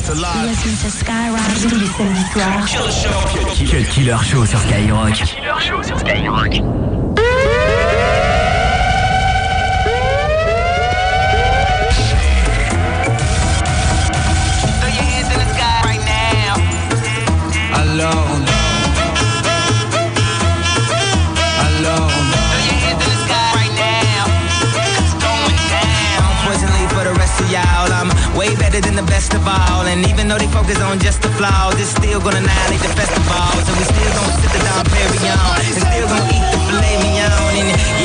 after Killer Show Skyrock. Killer Show sur Skyrock. Way better than the best of all. And even though they focus on just the flaws, it's still gonna annihilate the festival. So we still gonna sit the Dom Perignon. And still gonna eat the filet mignon. And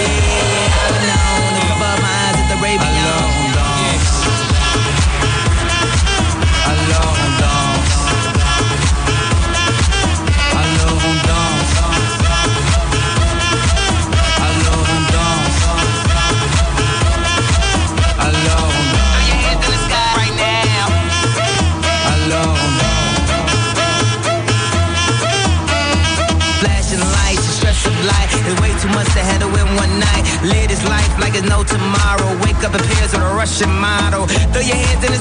fashion model. Throw your hands in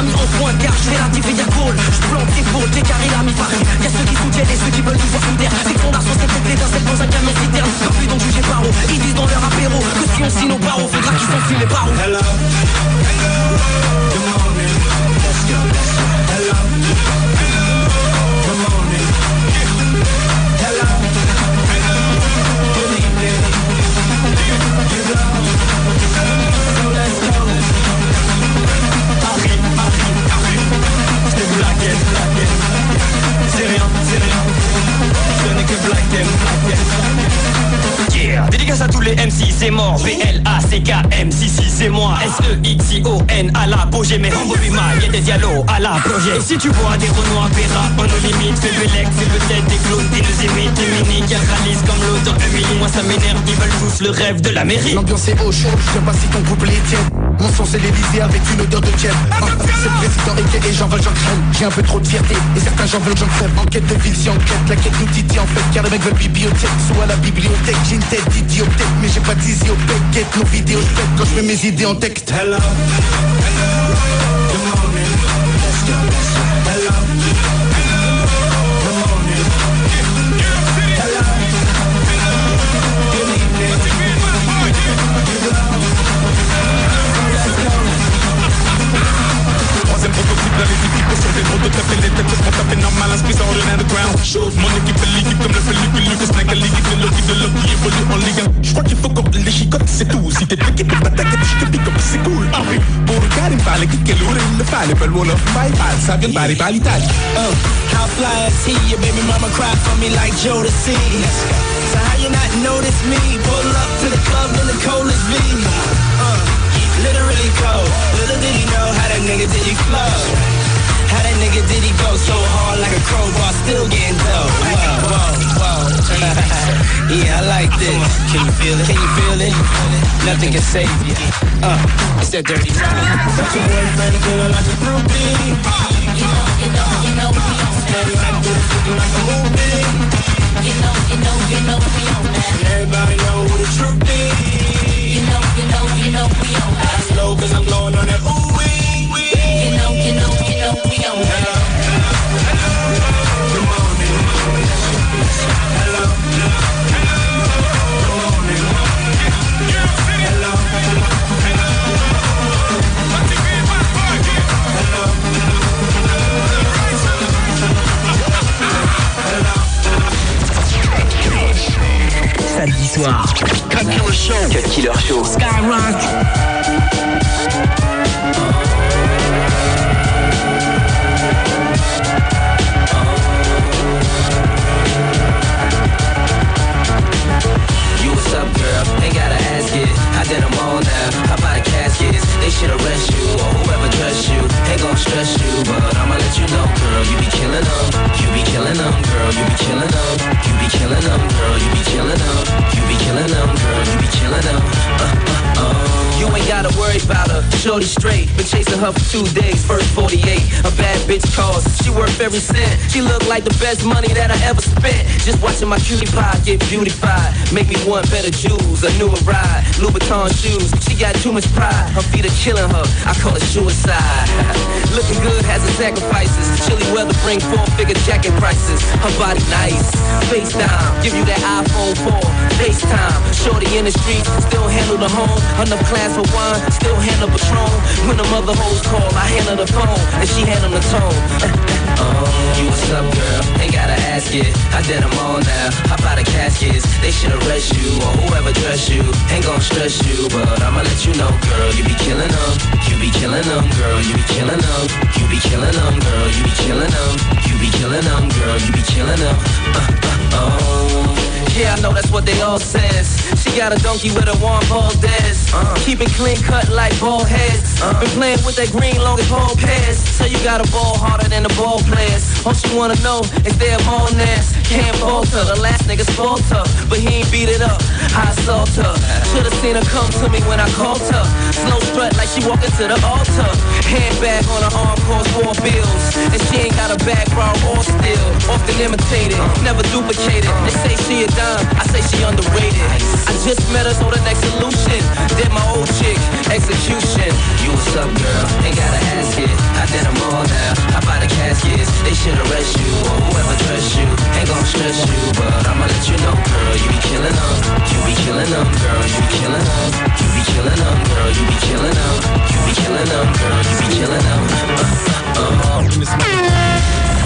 m'a mis au point car je fais la dividia cool Je plante des cool, des carrés la mi-farine. Y'a ceux qui soutiennent et ceux qui veulent nous voir S-E-X-I-O-N à l'apogée Mais en bobima y'a des dialogues à la projet. Et si tu vois des Renois Péra On nous limite Fais le lex C'est peut-être des clones Des nous imitent Des mini qui réalisent comme l'autre Emily Moi ça m'énerve. Ils veulent tous le rêve de la mairie L'ambiance est au chaud, je sais pas si ton couplet tienne Mon son c'est l'Elysée avec une odeur de tienne Ah, C'est le président et et j'en veux j'en crème J'ai un peu trop de fierté et certains j'en veulent j'en crève En quête de fiction, quête, la quête nous titille en fait Car les mecs veulent bibliothèque, soit la bibliothèque. J'ai une tête d'idiotèque mais j'ai pas d'isio Quête nos vidéos je quand je mets mes idées en texte. Hello. Morning. Sur des routes de taper les têtes, se font taper normal, esprit sans ordre underground. Chauffe mon équipe, elle l'équipe comme le pellicule, le snack, l'équipe de Loki, de Loki, Ligue 1. Je crois qu'il faut qu'on les chicote, c'est tout. Si t'es piqué, t'es pas t'inquiète, je te pique comme c'est cool. Ah oui, pour le gars, il fallait qu'il l'eau, il le fallait, bel wall of ça vient de Bari, Bari, Italie. Uh, how fly is he? Your baby mama cry for me like see. So how you not notice me? Pull up to the club in the coldest V. Uh, literally cold. Little did he know how that nigga did he flow. How that nigga did he go so hard like a crowbar, still getting dough. Whoa, whoa, whoa. yeah, I like this. Can you feel it? Can you feel it? Nothing can save you. Uh, it's that dirty rap. Such a boyfriend feeling like a groupie. Killer her for two days. First 48. Bitch calls. She worth every cent. She look like the best money that I ever spent. Just watching my cutie pie get beautified. Make me want better jewels, a newer ride. Louboutin shoes. She got too much pride. Her feet are killing her. I call it suicide. Looking good has its sacrifices. Chilly weather bring four figure jacket prices. Her body nice. Face down. Give you that iPhone 4. FaceTime. Shorty in the streets. Still handle the home. Enough class for wine. Still handle Patron. When the mother hoes call, I handle the phone. And she handle the tone. Oh, you what's up, girl? Ain't gotta ask it. I did them all now. Hop out the caskets? They should arrest you or whoever dress you. Ain't gon' stress you, but I'ma let you know, girl. You be killing them. You be killing them, girl. You be killing them. You be killing them, girl. You be killing them. You be killing them, girl. You be killing them. Uh, uh, oh. Yeah, I know that's what they all says. She got a donkey with a warm ball dance. Uh, keep it clean cut like ball heads. Been playing with that green long as ball pass. So you got a ball harder than the ball players. All she wanna know is their bonus. Can't falter. The last nigga's her, but he ain't beat it up. I assault her. Should've seen her come to me when I called her. Slow strut like she walking to the altar. Handbag on her arm cost four bills. And she ain't got a borrow or steal. Often imitated, never duplicated. They say she a dime, I say she underrated. I just met her, so the next solution. Did my old chick, execution. You what's up, girl? Ain't gotta ask it. I did them all now. I about the caskets? They should arrest you or whoever dress you. Ain't gon' stress you, but I'ma let you know, girl. You be killing them. You be killing them, girl. You be killing them. You be killing them, girl. You be killing them. You be killing them, girl. You be killing them. Uh, uh, Ever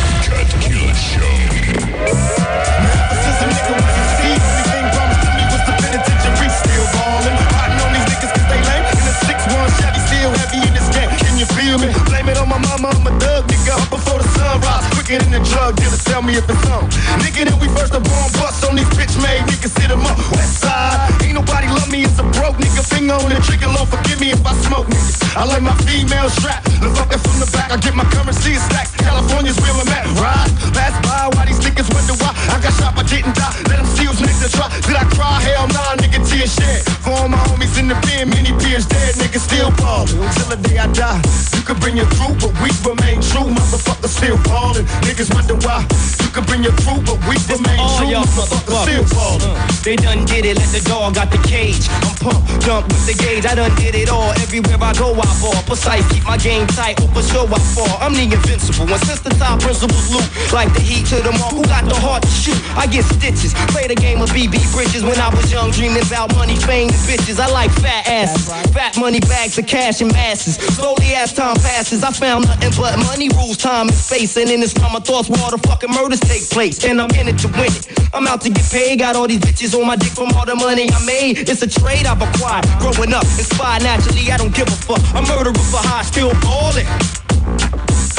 me if it's on. Nigga, that we first the born bust on these bitch made niggas. Hit 'em up, west side. Ain't nobody love me just a broke nigga. Finger on the trigger, Lord forgive me if I smoke niggas. I like my female strap. The fucking from the back, I get my currency stacked. California's where I'm at. Ride, pass by, why these niggas wonder why I got shot but didn't die. Let them see who's to try. Did I cry? Hell nah, nigga, tears shed. For all my homies in the pen, many peers dead, niggas still ballin'. Until the day I die, you can bring your crew, but we remain true. Motherfuckers still ballin'. Niggas wonder why. You can bring your crew, but we remain all true. Motherfuckers still ballin'. Uh, they done did it, let the dog out the cage. I'm pumped, jump with the gauge. I done did it all. Everywhere I go, I ball. Precise, keep my game tight. For sure I fall. I'm the invincible. And since the top principles loot, like the heat to the mark, who got the heart to shoot? I get stitches. Play the game of BB Bridges when I was young, dreaming about money, fame, and bitches. I like fat asses, fat money bags of cash and masses. Slowly as time passes, I found nothing but money rules, time and space. And in this time, my thoughts where all the fucking murders take place. And I'm in it to win it. I'm out to get paid. Got all these bitches on my dick from all the money I made. It's a trade I've acquired. Growing up, inspired naturally, I don't give a fuck. I'm murderer for high, still ballin'.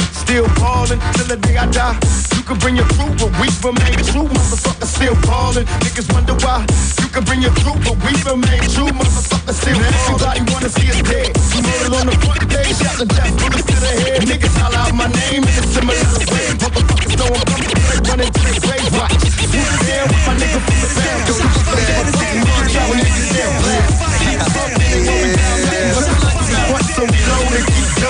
Still ballin' till the day I die. You can bring your crew, but we remain true. Motherfuckers still ballin'. Niggas wonder why. You can bring your crew, but we remain true. Motherfuckers still ballin'. Everybody wanna see us dead. You murdered on the front page, shot the death, bullets to the head. Niggas holler out my name in a similar way. Motherfuckers know I'm coming, running to the grave. Watch. Who's there with my nigga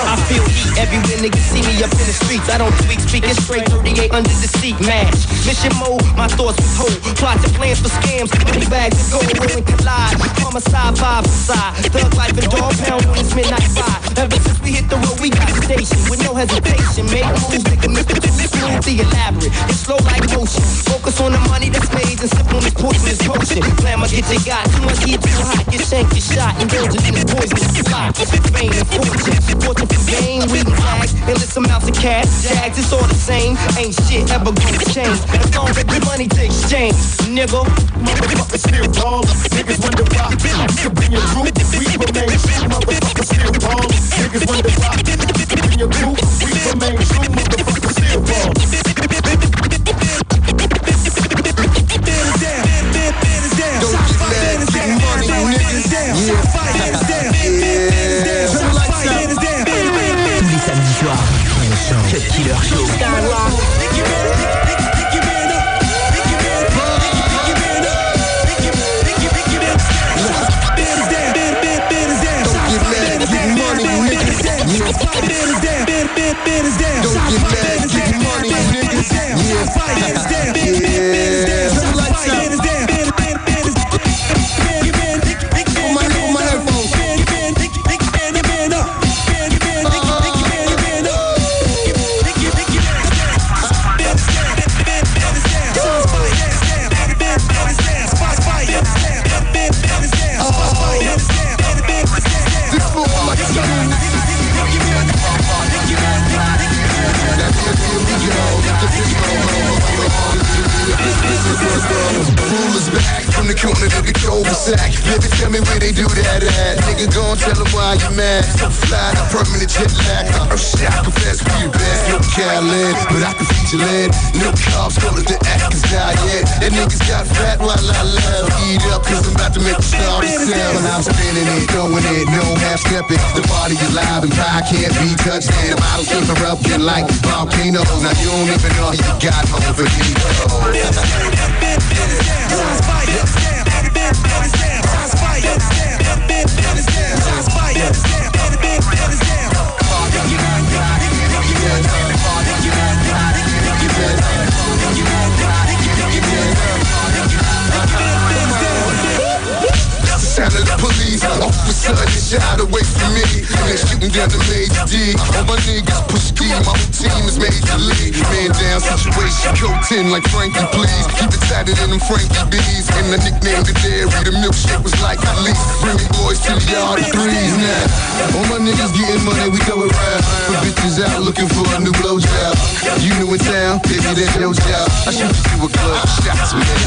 I feel heat everywhere niggas see me up in the streets. I don't tweak, speaking straight 38 under the seat. Match. Mission mode, my thoughts withhold. Plot your plans for scams. Money bags of gold rolling collide. Homicide, five side. Thug life and dog pound on this midnight vibe. Ever since we hit the road, we got the station with no hesitation. Make moves, nigga, Mr. Smooth, the elaborate. It's slow like motion. Focus on the money that's made and sip on this poisonous potion. Get you got. Too much heat, too hot. Get shanked, get shot. Indulge in this poisonous fly. Fame and fortune. Fortune for gain, weed and tags. Endless amounts of cash. Jags, it's all the same. Ain't shit ever gonna change. As long as the money to exchange. Nigga. Motherfuckers still ballin'. Niggas wonder why. Bring your but we remain true. Motherfuckers still ballin'. Niggas wonder why. Bring your but we remain true. Motherfuckers still ballin'. Tous les samedis soirs, Cut Killer Show. Rulers from the corner to the cul-de-sac. Baby, tell me where they do that at. Nigga, gon' tell them why you mad. So fly, permanent jet lag. Uh, oh shit, I confess we the best. No Khaled, but I can feed your lead. No cops, call it the Atkins diet. That niggas got fat while I love. Eat up, cause I'm about to make the star sell. When I'm spinning it, throwing it, no half stepping. The party is live and pie can't be touched. And the bottles keep erupting like volcanoes. Now you don't even know you got over Sound of the police, officer, they shot away from me. And down the Major D. All my niggas push D, my team is Major League. Man down situation, coat 10 like Frankie, please. Keep it tighter than them Frankie B's. And the nickname the dairy, the milkshake was like Elise. Bring the boys to the yard threes now. All my niggas getting money, we go around. Put bitches out looking for a new blowjob. You new in town, baby, that's your job. I shoot you a glove, shots me down.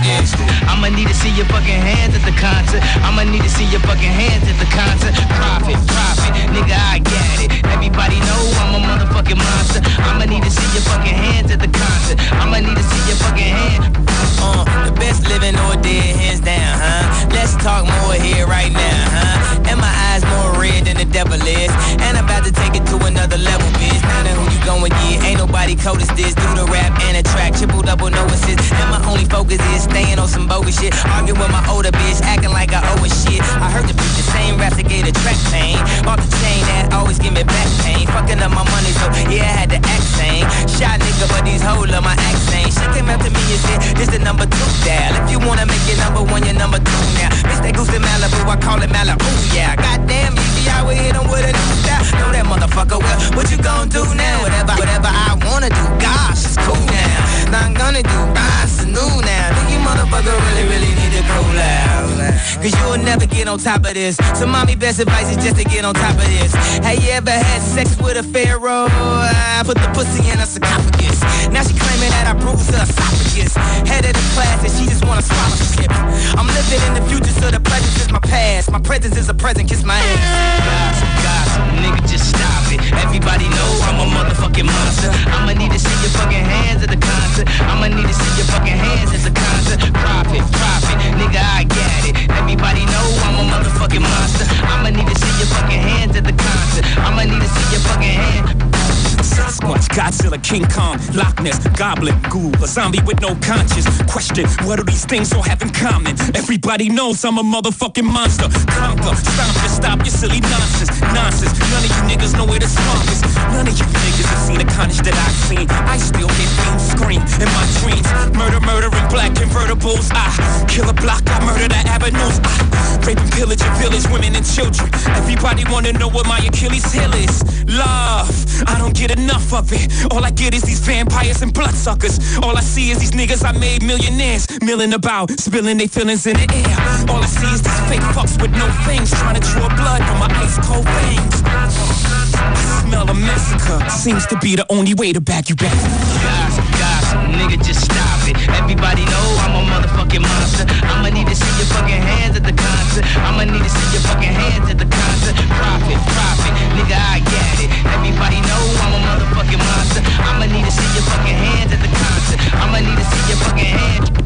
I'ma need to see your fucking hands at the concert. I'ma need to see your fucking hands at the concert. Profit, profit, nigga, I get it. Everybody know I'm a motherfucking monster. I'ma need to see your fucking hands at the concert. I'ma need to see your fucking hand. Uh, the best living or dead, hands down, huh? Let's talk more here right now, huh? And my eyes more red than the devil is. And I'm about to take it to another level, bitch. Now that who you going, yeah, ain't nobody cold as this. Do the rap and the track, triple double, no assist. And my only focus is staying on some bogus shit. Arguing with my older bitch, acting like I owe a shit. I heard the same raps that gave the track pain. Bought the chain that always give me back pain. Fucking up my money, so yeah, I had to act sane. Shot nigga, but these hoes love my accent. She came up to me and said, this the number two dial. If you wanna make it number one, you're number two now. Bitch, that goose in Malibu, I call it Malibu, yeah. Goddamn, easy, I would hit him with a new style. Know that motherfucker well. What you gon' do now? Whatever, whatever I wanna do, gosh, it's cool now. Now I'm gonna do, ah, it's new now. Think you motherfucker really, really need to cool out. Cause you'll never get on top of this. So mommy, best advice is just to get on top of this. Have you ever had sex with a pharaoh? I put the pussy in her sarcophagus. Now she claiming that I bruised her esophagus. Head of the class and she just want a scholarship. I'm living in the future, so the present is my past. My presence is a present, kiss my ass. Gossip, gossip, nigga, just stop it. Everybody know I'm a motherfucking monster. I'ma need to see your fucking hands at the concert. I'ma need to see your fucking hands at the concert. Profit, profit, nigga, I get it. Everybody know I'm a motherfucking monster. I'ma need to see your fucking hands at the concert. I'ma need to see your fucking hands. Sasquatch, Godzilla, King Kong, Loch Ness, Goblin, Ghoul, a zombie with no conscience. Question, what do these things all have in common? Everybody knows I'm a motherfucking monster. Conquer, stomp to stop your silly nonsense. Nonsense, none of you niggas know where the swamp is. None of you niggas have seen the carnage that I've seen. I still hear things scream in my dreams. Murder, murder in black convertibles. I kill a block, I murder the avenues. I and pillage a village, women and children. Everybody wanna know what my Achilles heel is. Love, I don't get enough of it. All I get is these vampires and bloodsuckers. All I see is these niggas I made millionaires. Milling about, spilling their feelings in the air. All I see is these fake fucks with no fangs. Trying to draw blood from my ice cold veins. Smell a massacre. Seems to be the only way to back you back. Gossip, gossip, nigga, just stop it. Everybody know I'm a motherfucking monster. I'ma need to see your fucking hands at the concert. I'ma need to see your fucking hands at the concert. Profit, profit, nigga, I get it. Everybody know I'm a motherfucking monster. I'ma need to see your fucking hands at the concert. I'ma need to see your fucking hands.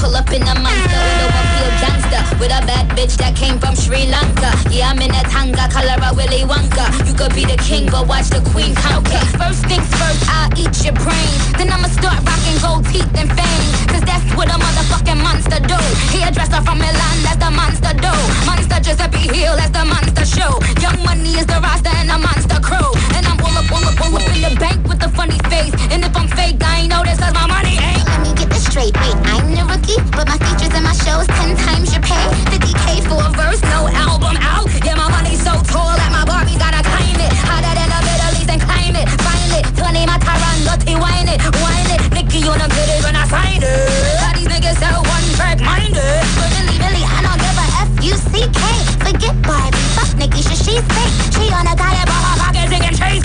Pull up in a monster. With a one-field gangster With a bad bitch that came from Sri Lanka. Yeah, I'm in a tanga, color of Willy Wonka. You could be the king, but watch the queen conquer. First things first, I'll eat your brains Then I'ma start rocking gold teeth and fangs Cause that's what a motherfucking monster do. Hairdresser from Milan, that's the monster do. Monster Giuseppe Hill, that's the monster show. Young Money is the roster and the monster crew. And I'm all up, all up, all up in the bank with a funny face. And if I'm fake, I ain't know this cause my money ain't. Let me get straight, wait, I'm the rookie But my features and my shows ten times your pay. 50k for a verse, no album out. Yeah, my money's so tall that my Barbie's gotta climb it. Hotter than the Middle and climb it. Find it, Tony my Tarangotti, whine it, whine it. Nicky on them titties when I sign it. All these niggas so one track minded. But really, really, I don't give a F-U-C-K Forget Barbie, fuck Nikki, should she fake She on a diet, but her pockets singing cheesecake And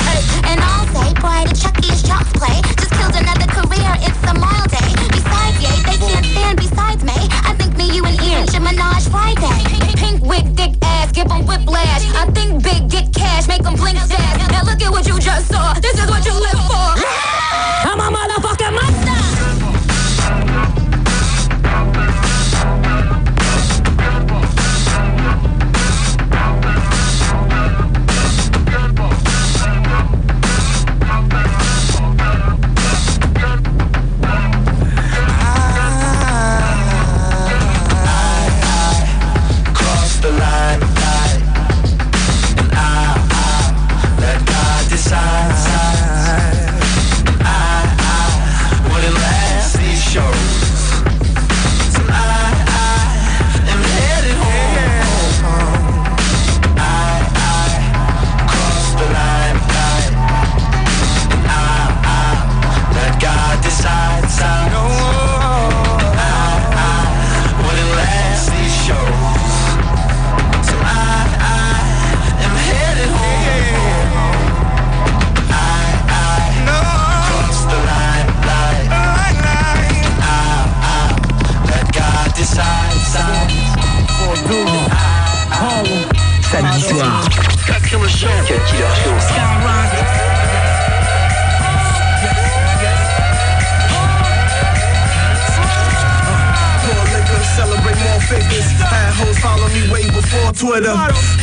should menage Pink wig, thick ass, give 'em whiplash. I think big, get cash, make 'em blink fast. Now look at what you just saw, this is what you live for soir. Follow me way before Twitter.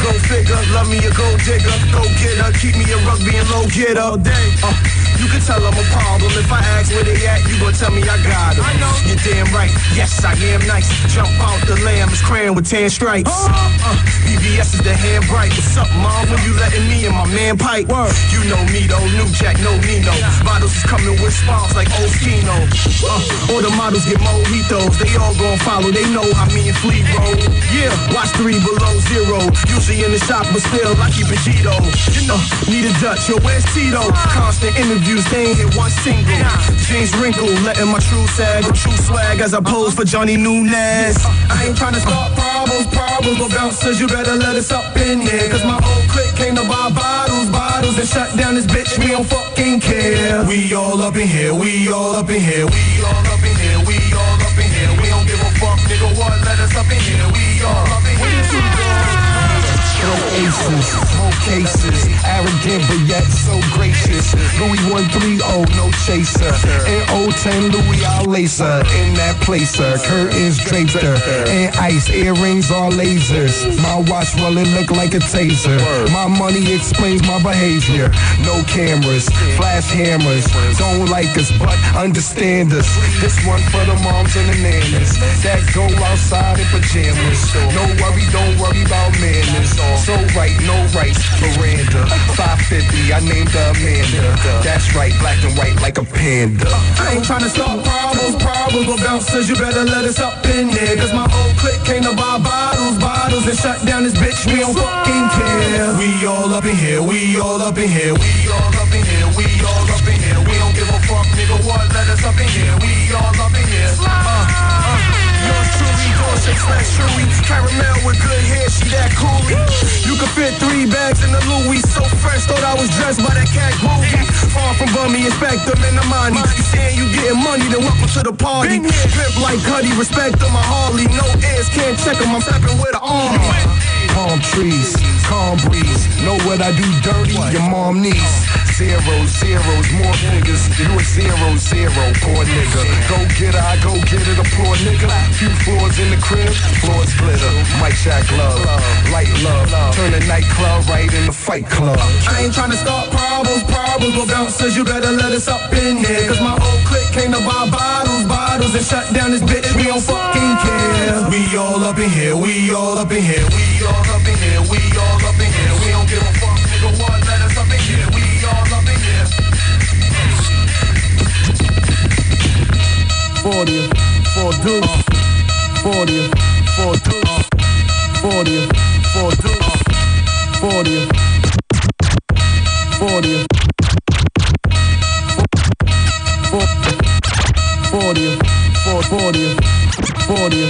Go figure, love me a gold digger. Go get her, keep me a rugby and low getter. Uh, you can tell I'm a problem. If I ask where they at, you gon' tell me I got them. You're damn right. Yes, I am nice. Jump out the lamb, it's crayon with tan stripes. Uh, BBS is the hand bright. What's up, mom? When you letting me and my man pipe? You know me though, new jack, no Nino. Bottles is coming with spawns like old Skino. Uh, all the models get mojitos. They all gon' follow. They know how me and Flea roll. Yeah, watch three below zero. Usually in the shop, but still I keep it Gito. You know, need a Dutch. Yo, where's Tito? Constant interviews, they ain't hit one single. Jeans wrinkle, letting my true sag, true swag as I pose for Johnny Nunez. I ain't tryna start problems, problems, but bouncers, you better let us up in here. Cause my old clique came to buy bottles, bottles, and shut down this bitch. We don't fucking care. We all up in here, we all up in here, we all up in here, we all up in here. We don't give a fuck, nigga, what? Let us up in here, we aces, smoke cases, arrogant but yet so gracious. Louis 130, no chaser. In old 10 Louis, I'll lace her. In that placer, curtains draped her. And ice, earrings are lasers. My watch, well, it look like a taser. My money explains my behavior. No cameras, flash hammers. Don't like us, but understand us. This one for the moms and the nannies that go outside in pajamas. No worry, don't worry about manners. So right, no rights, Miranda. 550, I named her Amanda. That's right, black and white like a panda. I ain't trying tryna start problems, problems, but bouncers, you better let us up in there. Cause my old clique came to buy bottles, bottles, and shut down this bitch. We don't fucking care. We all up in here, we all up in here, we all truly, Dorset slash Chewy. Caramel with good hair, she that coolie. You can fit three bags in the Louis, so fresh, thought I was dressed by that cat groovy. Far from bummy, inspect them in the money. You saying you getting money, then welcome to the party. Pimp like Cuddy, respect them, my Harley. No ears, can't check them, I'm stepping with an arm. Palm trees, calm breeze. Know what I do dirty, your mom needs. Zeros, zeros, more figures. You a zero, zero, poor nigga. Go get her, I go get it, a poor nigga. Few floors in the crib, floors glitter. Mic shack love, light love. Turn a nightclub right in the fight club. I ain't tryna start problems, problems, but bouncers, you better let us up in here. Cause my old clique came to buy bottles, bottles, and shut down this bitch. We don't fucking care. We all up in here, we all up in here, we all up 40, four deuce, 40, four deuce, 40, four deuce, 40, 40, 40, 40, 40, 40,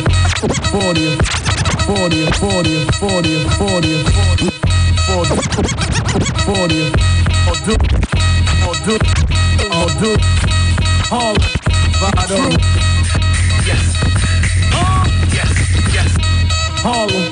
40, 40, 40, 40, 40, 40, or do, or do, or do, all, Vado. Yes. Harlem,